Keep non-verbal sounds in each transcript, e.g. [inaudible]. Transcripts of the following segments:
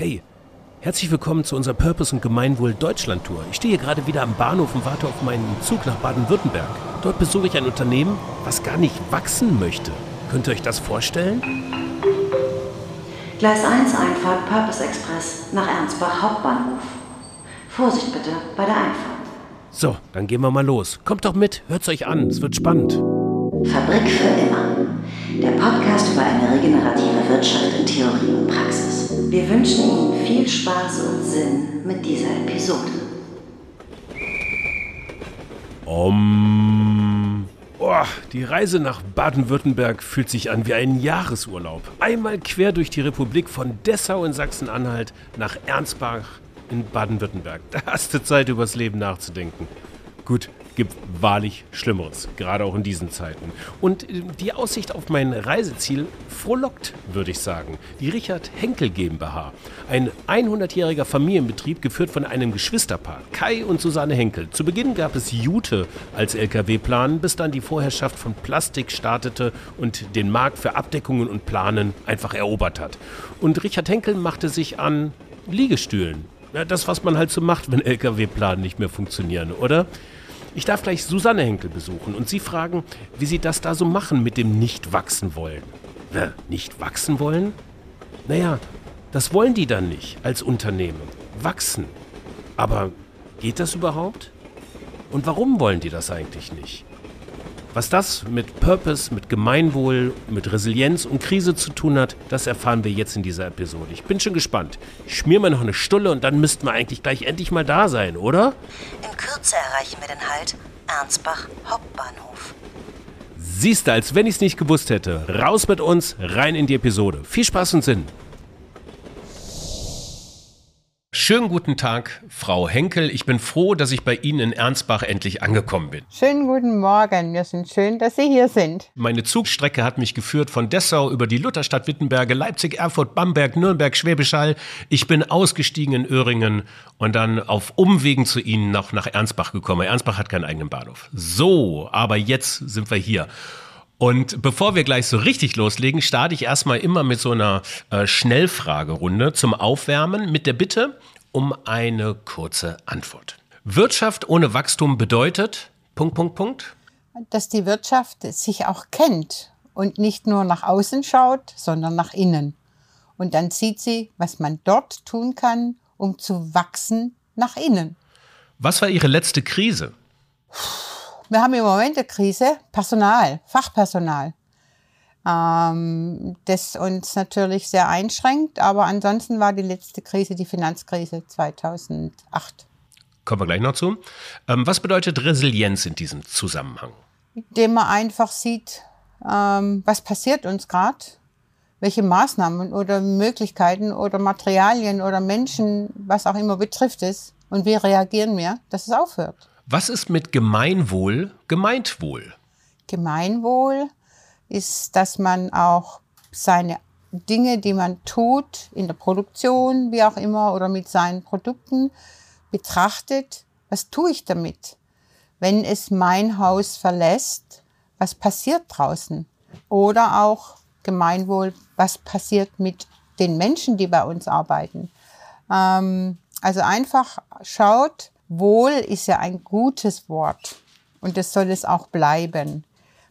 Hey, herzlich willkommen zu unserer Purpose und Gemeinwohl Deutschland Tour. Ich stehe hier gerade wieder am Bahnhof und warte auf meinen Zug nach Baden-Württemberg. Dort besuche ich ein Unternehmen, was gar nicht wachsen möchte. Könnt ihr euch das vorstellen? Gleis 1 Einfahrt Purpose Express nach Ernstbach Hauptbahnhof. Vorsicht bitte bei der Einfahrt. So, dann gehen wir mal los. Kommt doch mit, hört's euch an, es wird spannend. Fabrik für immer. Der Podcast über eine regenerative Wirtschaft in Theorie und Praxis. Wir wünschen Ihnen viel Spaß und Sinn mit dieser Episode. Um. Oh, die Reise nach Baden-Württemberg fühlt sich an wie ein Jahresurlaub. Einmal quer durch die Republik von Dessau in Sachsen-Anhalt nach Ernstbach in Baden-Württemberg. Da hast du Zeit, übers Leben nachzudenken. Gut, gibt wahrlich Schlimmeres, gerade auch in diesen Zeiten. Und äh, die Aussicht auf mein Reiseziel frohlockt, würde ich sagen. Die Richard Henkel GmbH, ein 100-jähriger Familienbetrieb, geführt von einem Geschwisterpaar, Kai und Susanne Henkel. Zu Beginn gab es Jute als LKW-Plan, bis dann die Vorherrschaft von Plastik startete und den Markt für Abdeckungen und Planen einfach erobert hat. Und Richard Henkel machte sich an Liegestühlen. Das, was man halt so macht, wenn LKW-Planen nicht mehr funktionieren, oder? Ich darf gleich Susanne Henkel besuchen und sie fragen, wie sie das da so machen mit dem nicht wachsen wollen. Nicht wachsen wollen? Naja, das wollen die dann nicht als Unternehmen. Wachsen. Aber geht das überhaupt? Und warum wollen die das eigentlich nicht? Was das mit Purpose, mit Gemeinwohl, mit Resilienz und Krise zu tun hat, das erfahren wir jetzt in dieser Episode. Ich bin schon gespannt. Ich schmier mir noch eine Stulle und dann müssten wir eigentlich gleich endlich mal da sein, oder? In Kürze erreichen wir den Halt Ernstbach Hauptbahnhof. Siehst du, als wenn ich es nicht gewusst hätte. Raus mit uns, rein in die Episode. Viel Spaß und Sinn. Schönen guten Tag, Frau Henkel. Ich bin froh, dass ich bei Ihnen in Ernstbach endlich angekommen bin. Schönen guten Morgen. Wir sind schön, dass Sie hier sind. Meine Zugstrecke hat mich geführt von Dessau über die Lutherstadt Wittenberge, Leipzig, Erfurt, Bamberg, Nürnberg, Schwäbisch Hall. Ich bin ausgestiegen in Öhringen und dann auf Umwegen zu Ihnen noch nach Ernstbach gekommen. Ernstbach hat keinen eigenen Bahnhof. So, aber jetzt sind wir hier. Und bevor wir gleich so richtig loslegen, starte ich erstmal immer mit so einer äh, Schnellfragerunde zum Aufwärmen mit der Bitte um eine kurze Antwort. Wirtschaft ohne Wachstum bedeutet Punkt, Punkt, Punkt. Dass die Wirtschaft sich auch kennt und nicht nur nach außen schaut, sondern nach innen. Und dann sieht sie, was man dort tun kann, um zu wachsen nach innen. Was war Ihre letzte Krise? Wir haben im Moment eine Krise, Personal, Fachpersonal. Ähm, das uns natürlich sehr einschränkt, aber ansonsten war die letzte Krise die Finanzkrise 2008. Kommen wir gleich noch zu. Ähm, was bedeutet Resilienz in diesem Zusammenhang? Indem man einfach sieht, ähm, was passiert uns gerade, welche Maßnahmen oder Möglichkeiten oder Materialien oder Menschen, was auch immer betrifft es und wie reagieren wir, dass es aufhört. Was ist mit Gemeinwohl gemeint wohl? Gemeinwohl ist, dass man auch seine Dinge, die man tut, in der Produktion, wie auch immer, oder mit seinen Produkten, betrachtet, was tue ich damit? Wenn es mein Haus verlässt, was passiert draußen? Oder auch Gemeinwohl, was passiert mit den Menschen, die bei uns arbeiten? Ähm, also einfach schaut, Wohl ist ja ein gutes Wort und das soll es auch bleiben.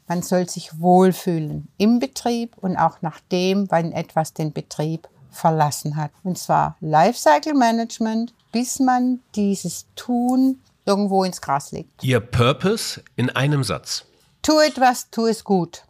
Man soll sich wohlfühlen im Betrieb und auch nachdem, wenn etwas den Betrieb verlassen hat. Und zwar Lifecycle Management, bis man dieses Tun irgendwo ins Gras legt. Ihr Purpose in einem Satz. Tu etwas, tu es gut.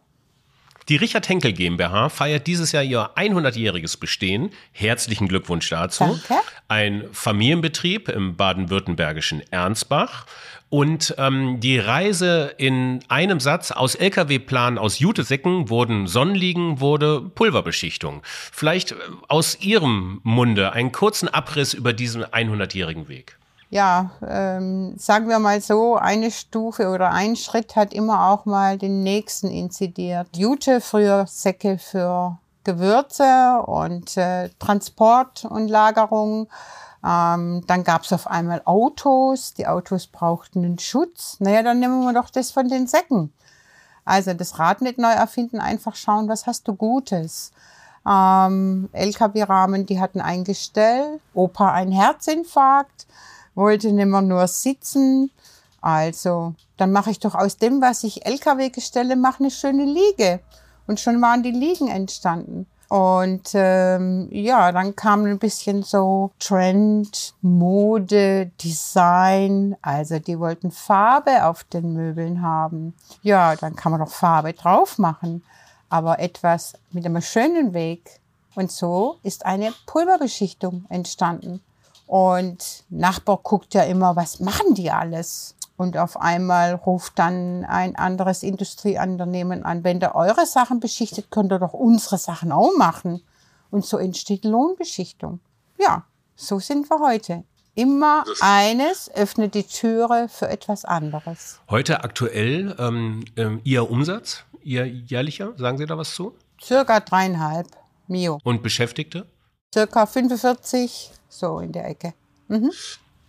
Die Richard Henkel GmbH feiert dieses Jahr ihr 100-jähriges Bestehen. Herzlichen Glückwunsch dazu. Danke. Ein Familienbetrieb im baden-württembergischen Ernstbach. Und ähm, die Reise in einem Satz aus LKW-Plan aus Jutesäcken wurden Sonnenliegen, wurde Pulverbeschichtung. Vielleicht äh, aus Ihrem Munde einen kurzen Abriss über diesen 100-jährigen Weg ja, ähm, sagen wir mal so, eine Stufe oder ein Schritt hat immer auch mal den nächsten inzidiert. Jute, früher Säcke für Gewürze und äh, Transport und Lagerung. Ähm, dann gab es auf einmal Autos. Die Autos brauchten einen Schutz. Naja, dann nehmen wir doch das von den Säcken. Also das Rad nicht neu erfinden, einfach schauen, was hast du Gutes. Ähm, LKW-Rahmen, die hatten ein Gestell. Opa ein Herzinfarkt, wollte nimmer nur sitzen. Also, dann mache ich doch aus dem, was ich LKW-Gestelle mache, eine schöne Liege. Und schon waren die Liegen entstanden. Und ähm, ja, dann kam ein bisschen so Trend, Mode, Design. Also die wollten Farbe auf den Möbeln haben. Ja, dann kann man doch Farbe drauf machen. Aber etwas mit einem schönen Weg. Und so ist eine Pulverbeschichtung entstanden. Und Nachbar guckt ja immer, was machen die alles? Und auf einmal ruft dann ein anderes Industrieunternehmen an, wenn ihr eure Sachen beschichtet, könnt ihr doch unsere Sachen auch machen. Und so entsteht Lohnbeschichtung. Ja, so sind wir heute. Immer eines öffnet die Türe für etwas anderes. Heute aktuell ähm, ähm, Ihr Umsatz, Ihr jährlicher, sagen Sie da was zu? Circa dreieinhalb Mio. Und Beschäftigte? Circa 45, so in der Ecke. Mhm.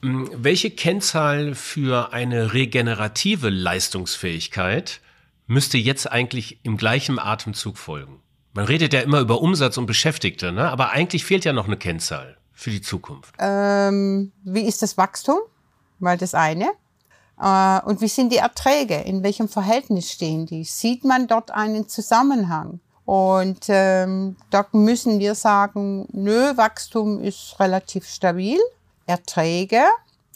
Hm, welche Kennzahl für eine regenerative Leistungsfähigkeit müsste jetzt eigentlich im gleichen Atemzug folgen? Man redet ja immer über Umsatz und Beschäftigte, ne? aber eigentlich fehlt ja noch eine Kennzahl für die Zukunft. Ähm, wie ist das Wachstum? Mal das eine. Äh, und wie sind die Erträge? In welchem Verhältnis stehen die? Sieht man dort einen Zusammenhang? Und ähm, dort müssen wir sagen, nö, Wachstum ist relativ stabil. Erträge.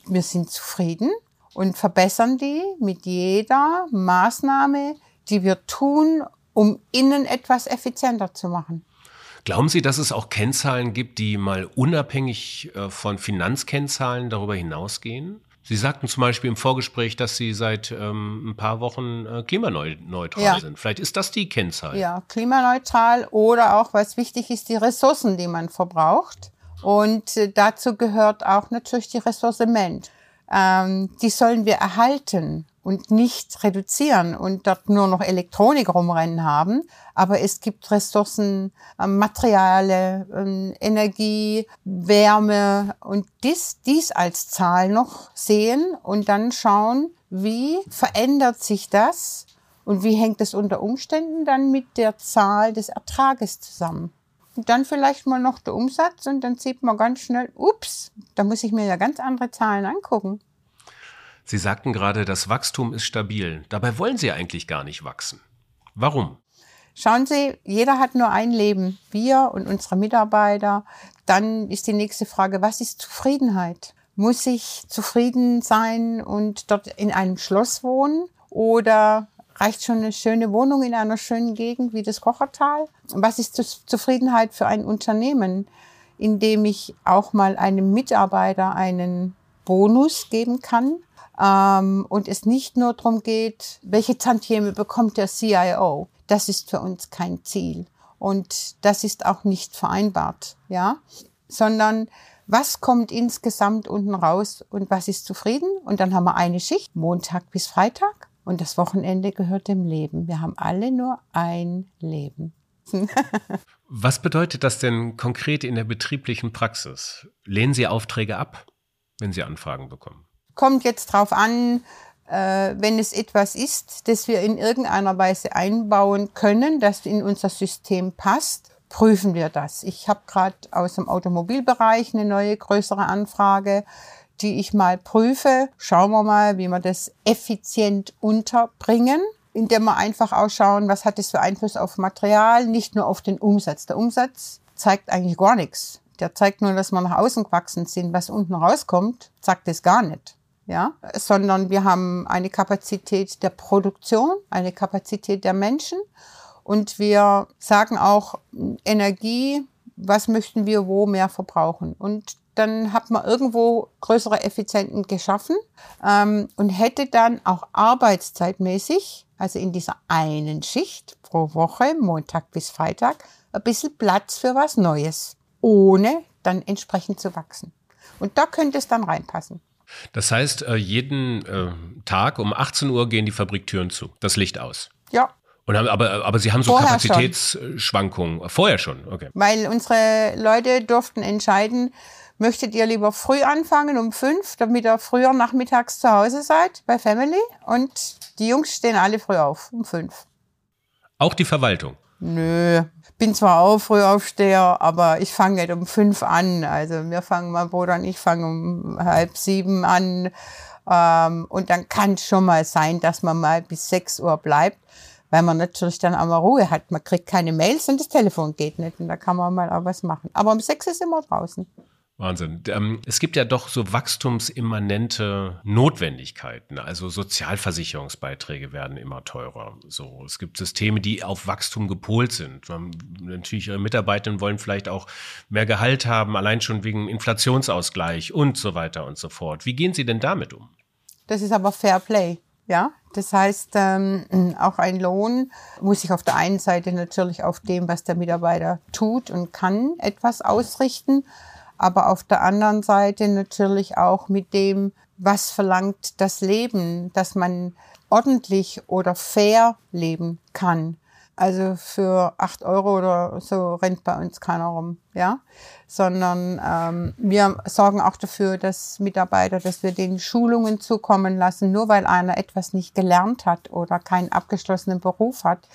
Wir sind zufrieden und verbessern die mit jeder Maßnahme, die wir tun, um innen etwas effizienter zu machen. Glauben Sie, dass es auch Kennzahlen gibt, die mal unabhängig äh, von Finanzkennzahlen darüber hinausgehen? Sie sagten zum Beispiel im Vorgespräch, dass Sie seit ähm, ein paar Wochen äh, klimaneutral ja. sind. Vielleicht ist das die Kennzahl. Ja, klimaneutral oder auch, was wichtig ist, die Ressourcen, die man verbraucht. Und äh, dazu gehört auch natürlich die Ressource Mensch. Ähm, die sollen wir erhalten und nicht reduzieren und dort nur noch Elektronik rumrennen haben. Aber es gibt Ressourcen, äh, Materiale, äh, Energie, Wärme und dies, dies als Zahl noch sehen und dann schauen, wie verändert sich das und wie hängt es unter Umständen dann mit der Zahl des Ertrages zusammen. Und dann vielleicht mal noch der Umsatz und dann sieht man ganz schnell, ups, da muss ich mir ja ganz andere Zahlen angucken. Sie sagten gerade, das Wachstum ist stabil. Dabei wollen Sie eigentlich gar nicht wachsen. Warum? Schauen Sie, jeder hat nur ein Leben, wir und unsere Mitarbeiter. Dann ist die nächste Frage, was ist Zufriedenheit? Muss ich zufrieden sein und dort in einem Schloss wohnen? Oder reicht schon eine schöne Wohnung in einer schönen Gegend wie das Kochertal. Was ist Zufriedenheit für ein Unternehmen, in dem ich auch mal einem Mitarbeiter einen Bonus geben kann ähm, und es nicht nur darum geht, welche Tantieme bekommt der CIO. Das ist für uns kein Ziel und das ist auch nicht vereinbart, ja, sondern was kommt insgesamt unten raus und was ist zufrieden? Und dann haben wir eine Schicht, Montag bis Freitag. Und das Wochenende gehört dem Leben. Wir haben alle nur ein Leben. [laughs] Was bedeutet das denn konkret in der betrieblichen Praxis? Lehnen Sie Aufträge ab, wenn Sie Anfragen bekommen? Kommt jetzt drauf an, äh, wenn es etwas ist, das wir in irgendeiner Weise einbauen können, das in unser System passt, prüfen wir das. Ich habe gerade aus dem Automobilbereich eine neue größere Anfrage die ich mal prüfe. Schauen wir mal, wie wir das effizient unterbringen, indem wir einfach ausschauen, was hat das für Einfluss auf Material, nicht nur auf den Umsatz. Der Umsatz zeigt eigentlich gar nichts. Der zeigt nur, dass wir nach außen gewachsen sind. Was unten rauskommt, sagt es gar nicht. Ja, sondern wir haben eine Kapazität der Produktion, eine Kapazität der Menschen und wir sagen auch Energie, was möchten wir wo mehr verbrauchen. Und dann hat man irgendwo größere Effizienten geschaffen ähm, und hätte dann auch arbeitszeitmäßig, also in dieser einen Schicht pro Woche, Montag bis Freitag, ein bisschen Platz für was Neues, ohne dann entsprechend zu wachsen. Und da könnte es dann reinpassen. Das heißt, äh, jeden äh, Tag um 18 Uhr gehen die Fabriktüren zu, das Licht aus. Ja. Und haben, aber, aber Sie haben so Vorher Kapazitätsschwankungen. Schon. Vorher schon, okay. Weil unsere Leute durften entscheiden, Möchtet ihr lieber früh anfangen um fünf, damit ihr früher nachmittags zu Hause seid bei Family? Und die Jungs stehen alle früh auf um fünf. Auch die Verwaltung? Nö, bin zwar auch Frühaufsteher, aber ich fange nicht um fünf an. Also wir fangen, mein Bruder und ich fangen um halb sieben an. Ähm, und dann kann es schon mal sein, dass man mal bis sechs Uhr bleibt, weil man natürlich dann auch mal Ruhe hat. Man kriegt keine Mails und das Telefon geht nicht. Und da kann man mal auch was machen. Aber um sechs ist immer draußen. Wahnsinn. Ähm, es gibt ja doch so wachstumsimmanente Notwendigkeiten. Also Sozialversicherungsbeiträge werden immer teurer. So, es gibt Systeme, die auf Wachstum gepolt sind. Natürlich ihre Mitarbeitenden wollen vielleicht auch mehr Gehalt haben, allein schon wegen Inflationsausgleich und so weiter und so fort. Wie gehen Sie denn damit um? Das ist aber Fair Play. Ja, das heißt, ähm, auch ein Lohn muss sich auf der einen Seite natürlich auf dem, was der Mitarbeiter tut und kann, etwas ausrichten aber auf der anderen Seite natürlich auch mit dem, was verlangt das Leben, dass man ordentlich oder fair leben kann. Also für acht Euro oder so rennt bei uns keiner rum, ja, sondern ähm, wir sorgen auch dafür, dass Mitarbeiter, dass wir den Schulungen zukommen lassen. Nur weil einer etwas nicht gelernt hat oder keinen abgeschlossenen Beruf hat,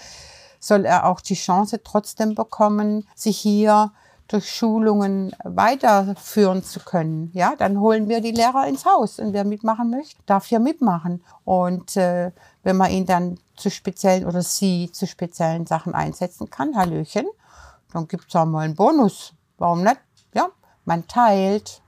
soll er auch die Chance trotzdem bekommen, sich hier durch Schulungen weiterführen zu können. Ja, dann holen wir die Lehrer ins Haus und wer mitmachen möchte, darf hier mitmachen. Und äh, wenn man ihn dann zu speziellen oder sie zu speziellen Sachen einsetzen kann, Hallöchen, dann gibt's auch mal einen Bonus. Warum nicht? Ja, man teilt.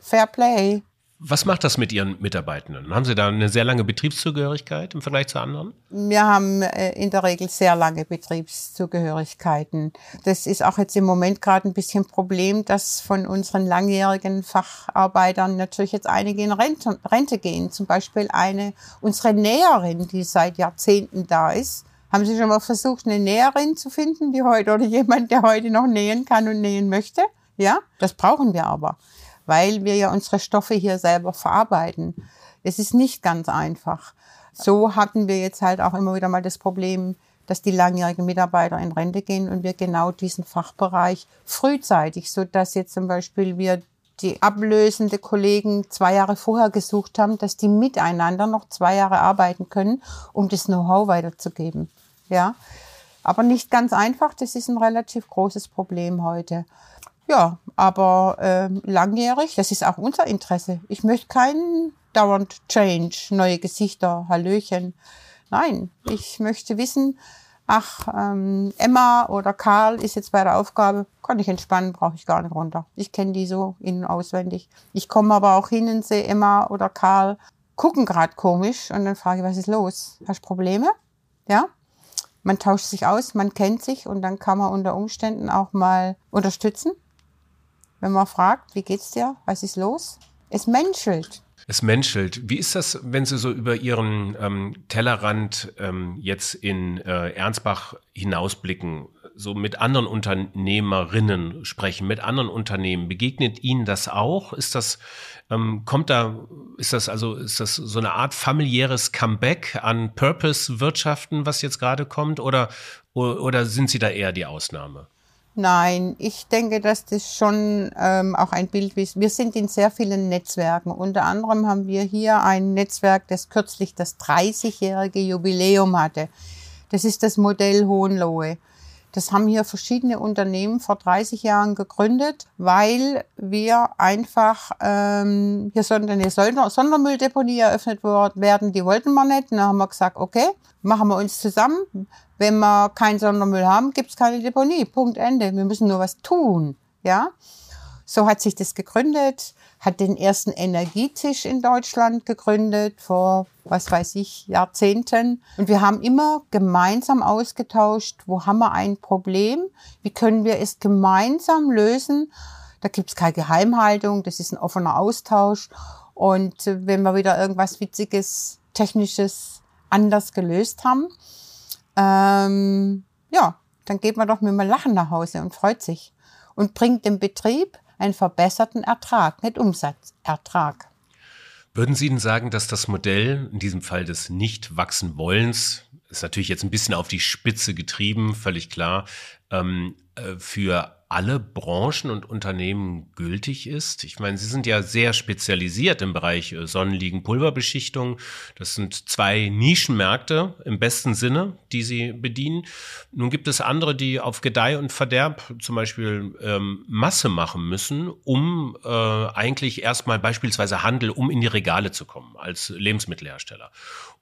Fair Play. Was macht das mit Ihren Mitarbeitenden? Haben Sie da eine sehr lange Betriebszugehörigkeit im Vergleich zu anderen? Wir haben äh, in der Regel sehr lange Betriebszugehörigkeiten. Das ist auch jetzt im Moment gerade ein bisschen Problem, dass von unseren langjährigen Facharbeitern natürlich jetzt einige in Rente, Rente gehen. Zum Beispiel eine, unsere Näherin, die seit Jahrzehnten da ist. Haben Sie schon mal versucht, eine Näherin zu finden, die heute oder jemand, der heute noch nähen kann und nähen möchte? Ja, das brauchen wir aber weil wir ja unsere Stoffe hier selber verarbeiten. Es ist nicht ganz einfach. So hatten wir jetzt halt auch immer wieder mal das Problem, dass die langjährigen Mitarbeiter in Rente gehen und wir genau diesen Fachbereich frühzeitig, so dass jetzt zum Beispiel wir die ablösende Kollegen zwei Jahre vorher gesucht haben, dass die miteinander noch zwei Jahre arbeiten können, um das Know-how weiterzugeben. Ja, aber nicht ganz einfach. Das ist ein relativ großes Problem heute. Ja, aber äh, langjährig, das ist auch unser Interesse. Ich möchte keinen dauernd Change, neue Gesichter, Hallöchen. Nein, ich möchte wissen, ach, ähm, Emma oder Karl ist jetzt bei der Aufgabe, kann ich entspannen, brauche ich gar nicht runter. Ich kenne die so innen auswendig. Ich komme aber auch hin und sehe Emma oder Karl gucken gerade komisch und dann frage ich, was ist los? Hast du Probleme? Ja? Man tauscht sich aus, man kennt sich und dann kann man unter Umständen auch mal unterstützen wenn man fragt, wie geht's dir, was ist los? Es menschelt. Es menschelt. Wie ist das, wenn Sie so über Ihren ähm, Tellerrand ähm, jetzt in äh, Ernstbach hinausblicken, so mit anderen Unternehmerinnen sprechen, mit anderen Unternehmen? Begegnet Ihnen das auch? Ist das, ähm, kommt da, ist das also, ist das so eine Art familiäres Comeback an Purpose-Wirtschaften, was jetzt gerade kommt, oder, oder sind Sie da eher die Ausnahme? Nein, ich denke, dass das schon ähm, auch ein Bild ist. Wir sind in sehr vielen Netzwerken. Unter anderem haben wir hier ein Netzwerk, das kürzlich das 30-jährige Jubiläum hatte. Das ist das Modell Hohenlohe. Das haben hier verschiedene Unternehmen vor 30 Jahren gegründet, weil wir einfach, ähm, hier sollte eine Sondermülldeponie eröffnet werden, die wollten wir nicht. Und dann haben wir gesagt, okay, machen wir uns zusammen. Wenn wir keinen Sondermüll haben, gibt es keine Deponie. Punkt Ende. Wir müssen nur was tun. Ja. So hat sich das gegründet, hat den ersten Energietisch in Deutschland gegründet vor, was weiß ich, Jahrzehnten. Und wir haben immer gemeinsam ausgetauscht, wo haben wir ein Problem, wie können wir es gemeinsam lösen. Da gibt es keine Geheimhaltung, das ist ein offener Austausch. Und wenn wir wieder irgendwas Witziges, Technisches anders gelöst haben, ähm, ja, dann geht man doch mit einem Lachen nach Hause und freut sich und bringt dem Betrieb einen verbesserten Ertrag, nicht Umsatzertrag. Würden Sie denn sagen, dass das Modell, in diesem Fall des Nicht-Wachsen-Wollens, ist natürlich jetzt ein bisschen auf die Spitze getrieben, völlig klar, ähm, äh, für alle Branchen und Unternehmen gültig ist? Ich meine, Sie sind ja sehr spezialisiert im Bereich äh, Sonnenliegen-Pulverbeschichtung. Das sind zwei Nischenmärkte im besten Sinne, die Sie bedienen. Nun gibt es andere, die auf Gedeih und Verderb zum Beispiel ähm, Masse machen müssen, um äh, eigentlich erstmal beispielsweise Handel, um in die Regale zu kommen als Lebensmittelhersteller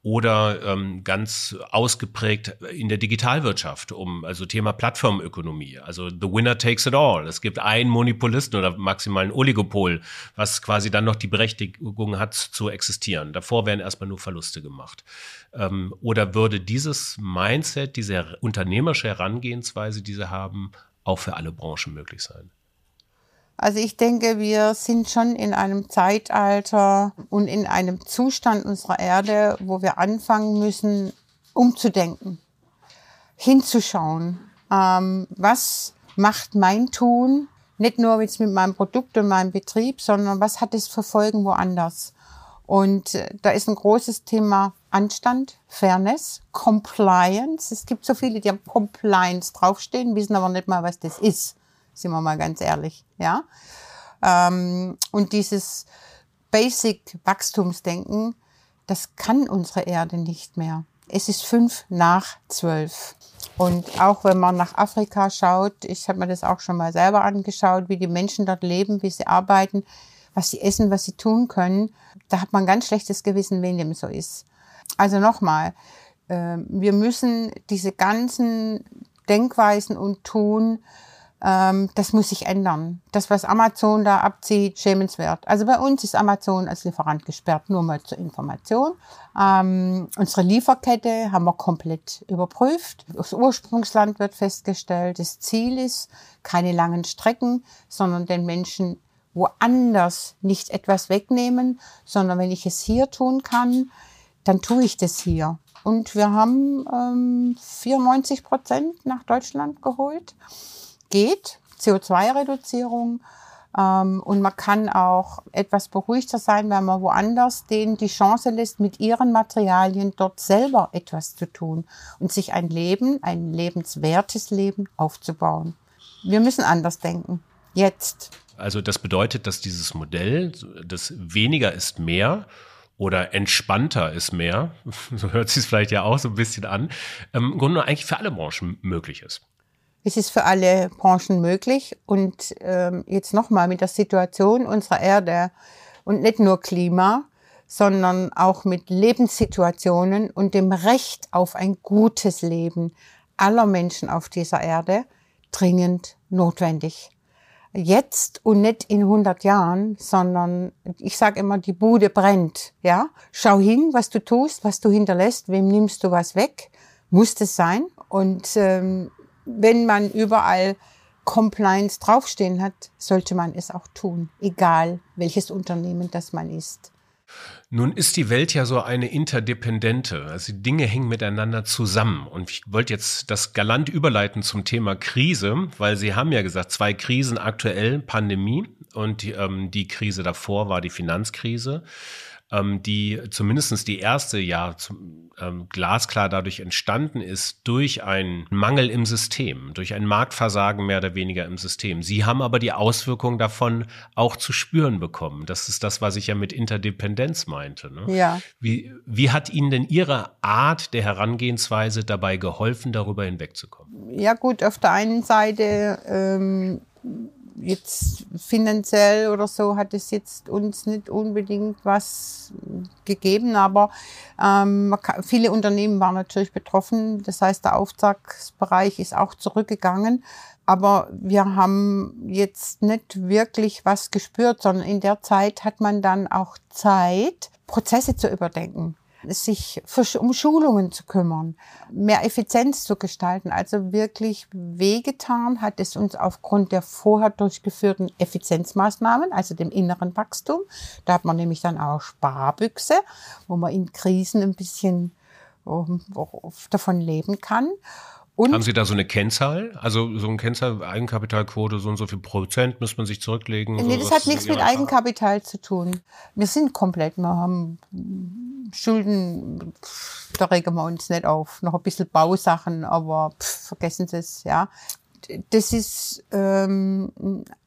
oder ähm, ganz ausgeprägt in der Digitalwirtschaft, um also Thema Plattformökonomie. Also the winner takes it all. Es gibt einen Monopolisten oder maximal ein Oligopol, was quasi dann noch die Berechtigung hat zu existieren. Davor werden erstmal nur Verluste gemacht. Ähm, oder würde dieses Mindset, diese unternehmerische Herangehensweise, die sie haben, auch für alle Branchen möglich sein? Also ich denke, wir sind schon in einem Zeitalter und in einem Zustand unserer Erde, wo wir anfangen müssen, umzudenken, hinzuschauen. Ähm, was macht mein Tun, nicht nur jetzt mit meinem Produkt und meinem Betrieb, sondern was hat es für Folgen woanders? Und äh, da ist ein großes Thema Anstand, Fairness, Compliance. Es gibt so viele, die haben Compliance draufstehen, wissen aber nicht mal, was das ist sind wir mal ganz ehrlich, ja. Ähm, und dieses Basic Wachstumsdenken, das kann unsere Erde nicht mehr. Es ist fünf nach zwölf. Und auch wenn man nach Afrika schaut, ich habe mir das auch schon mal selber angeschaut, wie die Menschen dort leben, wie sie arbeiten, was sie essen, was sie tun können, da hat man ganz schlechtes Gewissen, wenn dem so ist. Also nochmal, äh, wir müssen diese ganzen Denkweisen und Tun ähm, das muss sich ändern. Das, was Amazon da abzieht, schämenswert. Also bei uns ist Amazon als Lieferant gesperrt, nur mal zur Information. Ähm, unsere Lieferkette haben wir komplett überprüft. Das Ursprungsland wird festgestellt. Das Ziel ist keine langen Strecken, sondern den Menschen woanders nicht etwas wegnehmen, sondern wenn ich es hier tun kann, dann tue ich das hier. Und wir haben ähm, 94 Prozent nach Deutschland geholt geht, CO2-Reduzierung. Ähm, und man kann auch etwas beruhigter sein, wenn man woanders denen die Chance lässt, mit ihren Materialien dort selber etwas zu tun und sich ein Leben, ein lebenswertes Leben aufzubauen. Wir müssen anders denken. Jetzt. Also das bedeutet, dass dieses Modell, das weniger ist mehr, oder entspannter ist mehr, [laughs] so hört sich es vielleicht ja auch so ein bisschen an, ähm, im Grunde eigentlich für alle Branchen möglich ist. Es ist für alle Branchen möglich. Und ähm, jetzt nochmal mit der Situation unserer Erde und nicht nur Klima, sondern auch mit Lebenssituationen und dem Recht auf ein gutes Leben aller Menschen auf dieser Erde dringend notwendig. Jetzt und nicht in 100 Jahren, sondern ich sage immer, die Bude brennt. Ja, schau hin, was du tust, was du hinterlässt, wem nimmst du was weg, muss das sein. Und ähm, wenn man überall Compliance draufstehen hat, sollte man es auch tun, egal welches Unternehmen das man ist. Nun ist die Welt ja so eine interdependente. Also die Dinge hängen miteinander zusammen. Und ich wollte jetzt das galant überleiten zum Thema Krise, weil Sie haben ja gesagt, zwei Krisen aktuell, Pandemie und die, ähm, die Krise davor war die Finanzkrise ähm, die zumindestens die erste ja zum, ähm, glasklar dadurch entstanden ist durch einen Mangel im System, durch ein Marktversagen mehr oder weniger im System. Sie haben aber die Auswirkungen davon auch zu spüren bekommen. Das ist das, was ich ja mit Interdependenz meinte. Ne? Ja. Wie, wie hat Ihnen denn Ihre Art der Herangehensweise dabei geholfen, darüber hinwegzukommen? Ja gut, auf der einen Seite ähm jetzt finanziell oder so hat es jetzt uns nicht unbedingt was gegeben, aber ähm, viele Unternehmen waren natürlich betroffen. Das heißt, der Auftragsbereich ist auch zurückgegangen. Aber wir haben jetzt nicht wirklich was gespürt, sondern in der Zeit hat man dann auch Zeit, Prozesse zu überdenken sich um Schulungen zu kümmern, mehr Effizienz zu gestalten. Also wirklich wehgetan hat es uns aufgrund der vorher durchgeführten Effizienzmaßnahmen, also dem inneren Wachstum. Da hat man nämlich dann auch Sparbüchse, wo man in Krisen ein bisschen ähm, davon leben kann. Und Haben Sie da so eine Kennzahl? Also so eine Kennzahl, Eigenkapitalquote, so und so viel Prozent muss man sich zurücklegen? Nee, das hat nichts mit Eigenkapital zu tun. Wir sind komplett, wir haben Schulden, da regen wir uns nicht auf. Noch ein bisschen Bausachen, aber pff, vergessen Sie es, ja. Das ist, ähm,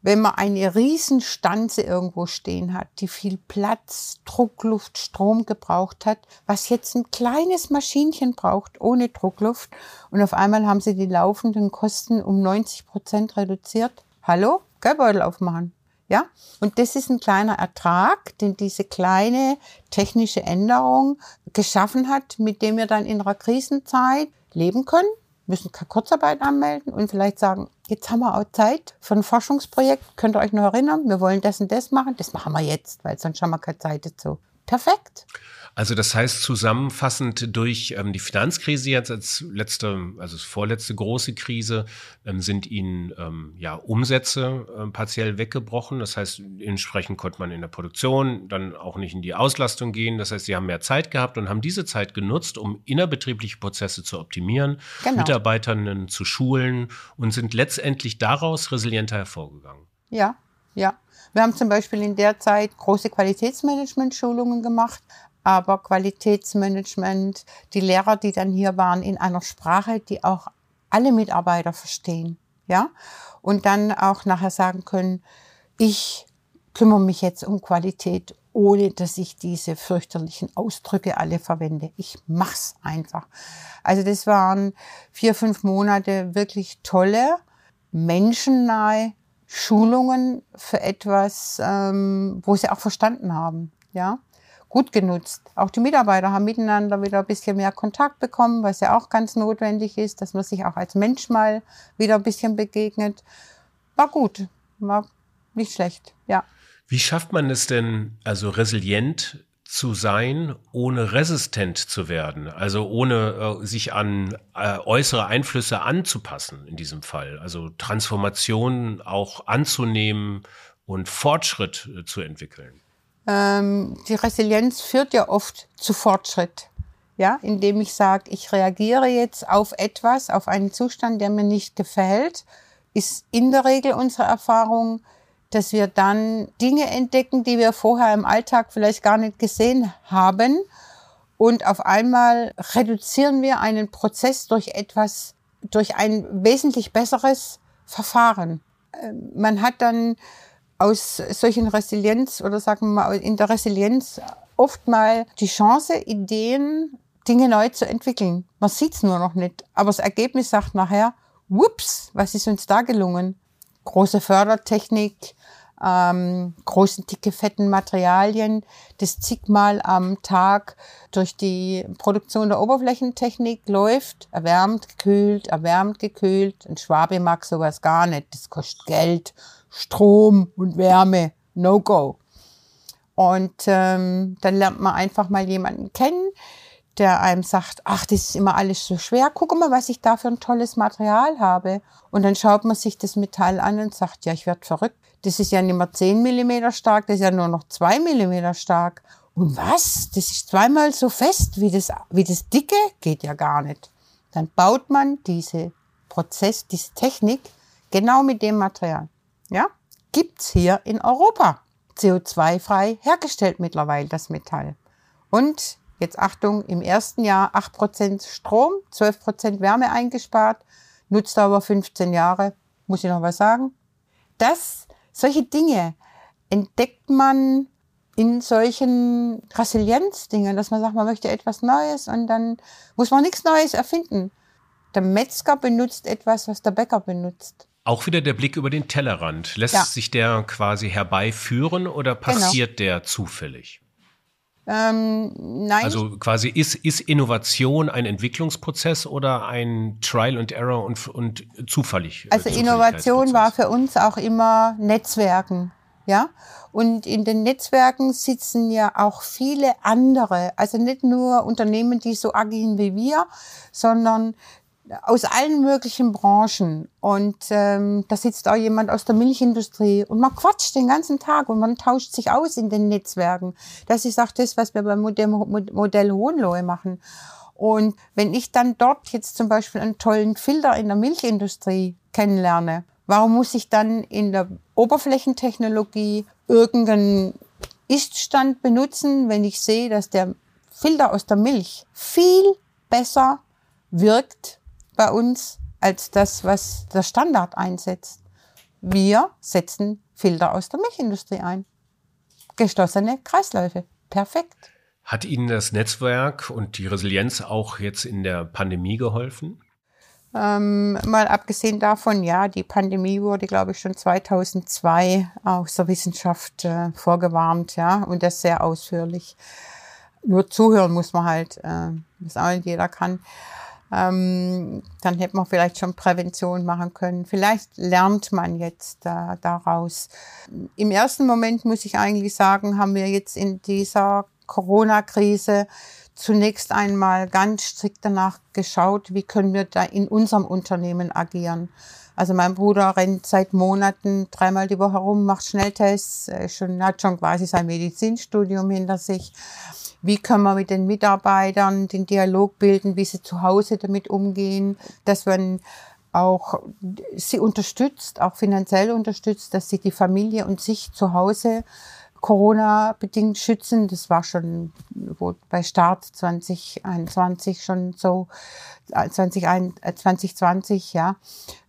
wenn man eine Riesenstanze irgendwo stehen hat, die viel Platz, Druckluft, Strom gebraucht hat, was jetzt ein kleines Maschinchen braucht, ohne Druckluft. Und auf einmal haben sie die laufenden Kosten um 90 Prozent reduziert. Hallo? Geldbeutel aufmachen. Ja, und das ist ein kleiner Ertrag, den diese kleine technische Änderung geschaffen hat, mit dem wir dann in einer Krisenzeit leben können, müssen keine Kurzarbeit anmelden und vielleicht sagen, jetzt haben wir auch Zeit für ein Forschungsprojekt, könnt ihr euch noch erinnern, wir wollen das und das machen, das machen wir jetzt, weil sonst haben wir keine Zeit dazu. Perfekt. Also das heißt zusammenfassend durch ähm, die Finanzkrise jetzt als letzte, also vorletzte große Krise, ähm, sind ihnen ähm, ja Umsätze äh, partiell weggebrochen. Das heißt, entsprechend konnte man in der Produktion dann auch nicht in die Auslastung gehen. Das heißt, sie haben mehr Zeit gehabt und haben diese Zeit genutzt, um innerbetriebliche Prozesse zu optimieren, genau. Mitarbeitern zu schulen und sind letztendlich daraus resilienter hervorgegangen. Ja, ja. Wir haben zum Beispiel in der Zeit große Qualitätsmanagement-Schulungen gemacht, aber Qualitätsmanagement, die Lehrer, die dann hier waren, in einer Sprache, die auch alle Mitarbeiter verstehen, ja, und dann auch nachher sagen können, ich kümmere mich jetzt um Qualität, ohne dass ich diese fürchterlichen Ausdrücke alle verwende. Ich mach's einfach. Also das waren vier, fünf Monate wirklich tolle, menschennahe Schulungen für etwas, ähm, wo sie auch verstanden haben. Ja, gut genutzt. Auch die Mitarbeiter haben miteinander wieder ein bisschen mehr Kontakt bekommen, was ja auch ganz notwendig ist, dass man sich auch als Mensch mal wieder ein bisschen begegnet. War gut, war nicht schlecht, ja. Wie schafft man es denn, also resilient zu sein, ohne resistent zu werden, also ohne äh, sich an äh, äußere Einflüsse anzupassen in diesem Fall, also Transformation auch anzunehmen und Fortschritt äh, zu entwickeln? ähm, die Resilienz führt ja oft zu Fortschritt. Ja, indem ich sage, ich reagiere jetzt auf etwas, auf einen Zustand, der mir nicht gefällt, ist in der Regel unsere Erfahrung, dass wir dann Dinge entdecken, die wir vorher im Alltag vielleicht gar nicht gesehen haben. Und auf einmal reduzieren wir einen Prozess durch etwas, durch ein wesentlich besseres Verfahren. Ähm, man hat dann aus solchen Resilienz oder sagen wir mal in der Resilienz oft mal die Chance, Ideen, Dinge neu zu entwickeln. Man sieht's nur noch nicht. Aber das Ergebnis sagt nachher, whoops, was ist uns da gelungen? Große Fördertechnik, ähm, großen, dicke, fetten Materialien, das zigmal am Tag durch die Produktion der Oberflächentechnik läuft, erwärmt, gekühlt, erwärmt, gekühlt. Ein Schwabe mag sowas gar nicht, das kostet Geld Strom und Wärme, no go. Und ähm, dann lernt man einfach mal jemanden kennen, der einem sagt, ach, das ist immer alles so schwer. Guck mal, was ich da für ein tolles Material habe. Und dann schaut man sich das Metall an und sagt, ja, ich werde verrückt. Das ist ja nicht mehr 10 Millimeter stark, das ist ja nur noch 2 Millimeter stark. Und was? Das ist zweimal so fest wie das, wie das dicke? Geht ja gar nicht. Dann baut man diese Prozess, diese Technik genau mit dem Material. Ja, gibt's hier in Europa. CO2-frei hergestellt mittlerweile das Metall. Und jetzt Achtung, im ersten Jahr 8% Strom, 12% Wärme eingespart, nutzt aber 15 Jahre. Muss ich noch was sagen? Das, solche Dinge entdeckt man in solchen Resilienzdingen, dass man sagt, man möchte etwas Neues und dann muss man nichts Neues erfinden. Der Metzger benutzt etwas, was der Bäcker benutzt. Auch wieder der Blick über den Tellerrand. Lässt ja. sich der quasi herbeiführen oder genau. passiert genau. der zufällig? Ähm, nein. Also quasi ist, ist Innovation ein Entwicklungsprozess oder ein Trial and Error und, und zufällig? Äh, also Innovation war für uns auch immer Netzwerken. Ja, und in den Netzwerken sitzen ja auch viele andere, also nicht nur Unternehmen, die so agieren wie wir, sondern aus allen möglichen Branchen. Und ähm, da sitzt auch jemand aus der Milchindustrie und man quatscht den ganzen Tag und man tauscht sich aus in den Netzwerken. Das ist auch das, was wir beim Modell, Modell Hohenlohe machen. Und wenn ich dann dort jetzt zum Beispiel einen tollen Filter in der Milchindustrie kennenlerne, warum muss ich dann in der Oberflächentechnologie irgendeinen Iststand benutzen, wenn ich sehe, dass der Filter aus der Milch viel besser wirkt bei uns als das, was der Standard einsetzt. Wir setzen Filter aus der Milchindustrie ein. Geschlossene Kreisläufe. Perfekt. Hat Ihnen das Netzwerk und die Resilienz auch jetzt in der Pandemie geholfen? Ähm, mal abgesehen davon, ja, die Pandemie wurde, glaube ich, schon 2002 aus der Wissenschaft äh, vorgewarnt, ja, und das sehr ausführlich. Nur zuhören muss man halt, äh, was auch nicht jeder kann. Ähm, dann hätte man vielleicht schon Prävention machen können. Vielleicht lernt man jetzt äh, daraus. Im ersten Moment muss ich eigentlich sagen, haben wir jetzt in dieser Corona-Krise zunächst einmal ganz strikt danach geschaut, wie können wir da in unserem Unternehmen agieren. Also mein Bruder rennt seit Monaten dreimal die Woche rum, macht Schnelltests, schon, hat schon quasi sein Medizinstudium hinter sich. Wie können wir mit den Mitarbeitern den Dialog bilden, wie sie zu Hause damit umgehen, dass man auch sie unterstützt, auch finanziell unterstützt, dass sie die Familie und sich zu Hause Corona-bedingt schützen. Das war schon bei Start 2021 schon so, 2020, äh, ja.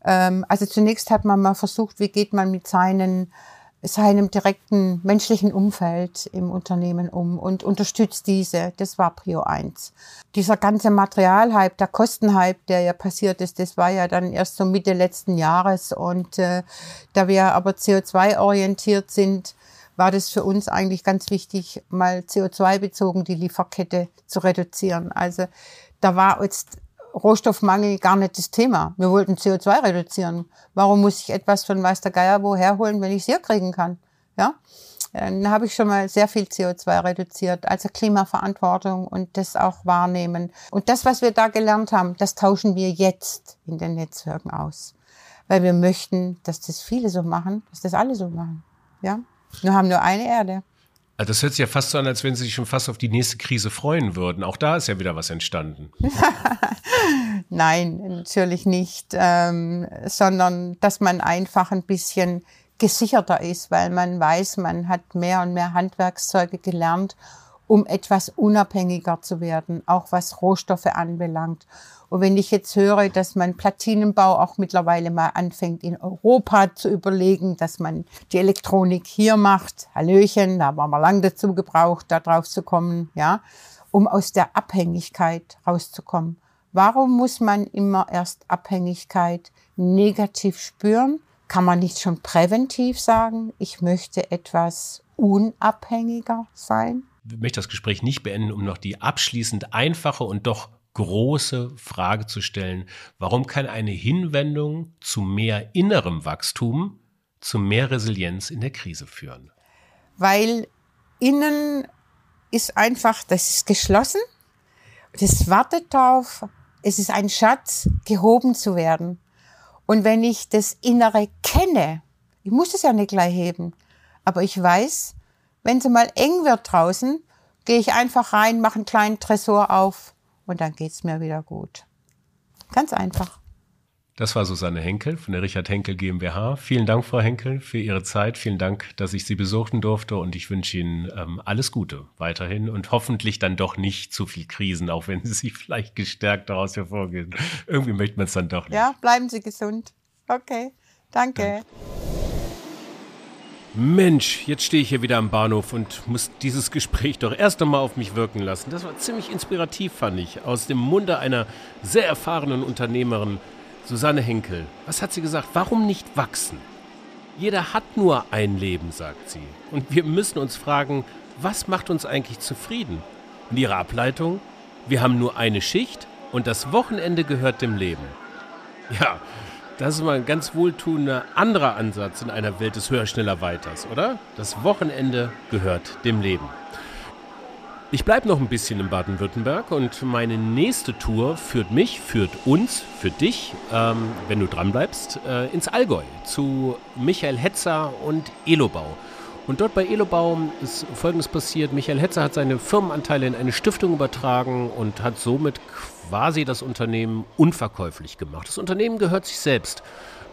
Ähm, also zunächst hat man mal versucht, wie geht man mit seinen seinem direkten menschlichen Umfeld im Unternehmen um und unterstützt diese. Das war Prio 1. Dieser ganze Materialhype, der Kostenhype, der ja passiert ist, das war ja dann erst so Mitte letzten Jahres. Und äh, da wir aber CO2-orientiert sind, war das für uns eigentlich ganz wichtig, mal CO2-bezogen die Lieferkette zu reduzieren. Also da war jetzt Rohstoffmangel gar nicht das Thema. Wir wollten CO2 reduzieren. Warum muss ich etwas von weiß der Geier wo herholen, wenn ich es hier kriegen kann? Ja, dann habe ich schon mal sehr viel CO2 reduziert. Also Klimaverantwortung und das auch wahrnehmen. Und das, was wir da gelernt haben, das tauschen wir jetzt in den Netzwerken aus. Weil wir möchten, dass das viele so machen, dass das alle so machen. Ja, wir haben nur eine Erde. Also das hört sich ja fast so an, als wenn Sie sich schon fast auf die nächste Krise freuen würden. Auch da ist ja wieder was entstanden. [laughs] Nein, natürlich nicht, ähm, sondern dass man einfach ein bisschen gesicherter ist, weil man weiß, man hat mehr und mehr Handwerkszeuge gelernt, um etwas unabhängiger zu werden, auch was Rohstoffe anbelangt. Und wenn ich jetzt höre, dass man Platinenbau auch mittlerweile mal anfängt in Europa zu überlegen, dass man die Elektronik hier macht, Hallöchen, da haben wir lang dazu gebraucht, da drauf zu kommen, ja, um aus der Abhängigkeit rauszukommen. Warum muss man immer erst Abhängigkeit negativ spüren? Kann man nicht schon präventiv sagen, ich möchte etwas unabhängiger sein? Ich möchte das Gespräch nicht beenden, um noch die abschließend einfache und doch große Frage zu stellen, warum kann eine Hinwendung zu mehr innerem Wachstum zu mehr Resilienz in der Krise führen? Weil innen ist einfach, das ist geschlossen, das wartet darauf, es ist ein Schatz, gehoben zu werden. Und wenn ich das Innere kenne, ich muss es ja nicht gleich heben, aber ich weiß, wenn es mal eng wird draußen, gehe ich einfach rein, mache einen kleinen Tresor auf und dann geht's mir wieder gut. Ganz einfach. Das war Susanne Henkel von der Richard Henkel GmbH. Vielen Dank, Frau Henkel, für Ihre Zeit. Vielen Dank, dass ich Sie besuchen durfte und ich wünsche Ihnen ähm, alles Gute weiterhin und hoffentlich dann doch nicht zu viel Krisen, auch wenn [laughs] Sie vielleicht gestärkt daraus hervorgehen. Irgendwie möchte man es dann doch nicht. Ja, bleiben Sie gesund. Okay, danke. danke. Mensch, jetzt stehe ich hier wieder am Bahnhof und muss dieses Gespräch doch erst einmal auf mich wirken lassen. Das war ziemlich inspirativ, fand ich. Aus dem Munde einer sehr erfahrenen Unternehmerin, Susanne Henkel. Was hat sie gesagt? Warum nicht wachsen? Jeder hat nur ein Leben, sagt sie. Und wir müssen uns fragen, was macht uns eigentlich zufrieden? Und ihre Ableitung? Wir haben nur eine Schicht und das Wochenende gehört dem Leben. Ja, das ist mal ein ganz wohltuender anderer Ansatz in einer Welt des Höher, Schneller, Weiters, oder? Das Wochenende gehört dem Leben. Ich bleibe noch ein bisschen in Baden-Württemberg und meine nächste Tour führt mich, führt uns, für dich, ähm, wenn du dran bleibst, äh, ins Allgäu zu Michael Hetzer und Elobau. Und dort bei Elobau ist Folgendes passiert. Michael Hetzer hat seine Firmenanteile in eine Stiftung übertragen und hat somit quasi das Unternehmen unverkäuflich gemacht. Das Unternehmen gehört sich selbst.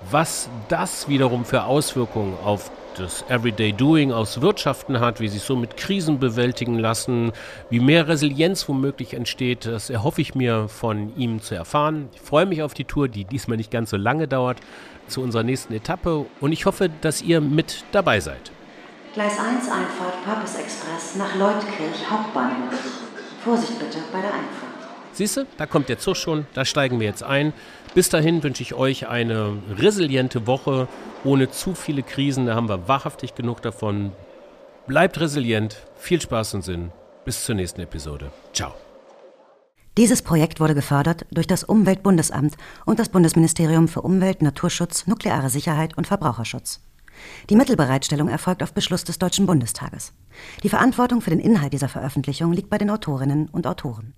Was das wiederum für Auswirkungen auf das Everyday Doing aus Wirtschaften hat, wie sich so mit Krisen bewältigen lassen, wie mehr Resilienz womöglich entsteht. Das erhoffe ich mir von ihm zu erfahren. Ich freue mich auf die Tour, die diesmal nicht ganz so lange dauert, zu unserer nächsten Etappe und ich hoffe, dass ihr mit dabei seid. Gleis 1 Einfahrt Purpose Express nach Leutkirch Hauptbahnhof. Vorsicht bitte bei der Einfahrt. Siehst du, da kommt der Zug schon, da steigen wir jetzt ein. Bis dahin wünsche ich euch eine resiliente Woche ohne zu viele Krisen. Da haben wir wahrhaftig genug davon. Bleibt resilient, viel Spaß und Sinn. Bis zur nächsten Episode. Ciao. Dieses Projekt wurde gefördert durch das Umweltbundesamt und das Bundesministerium für Umwelt, Naturschutz, nukleare Sicherheit und Verbraucherschutz. Die Mittelbereitstellung erfolgt auf Beschluss des Deutschen Bundestages. Die Verantwortung für den Inhalt dieser Veröffentlichung liegt bei den Autorinnen und Autoren.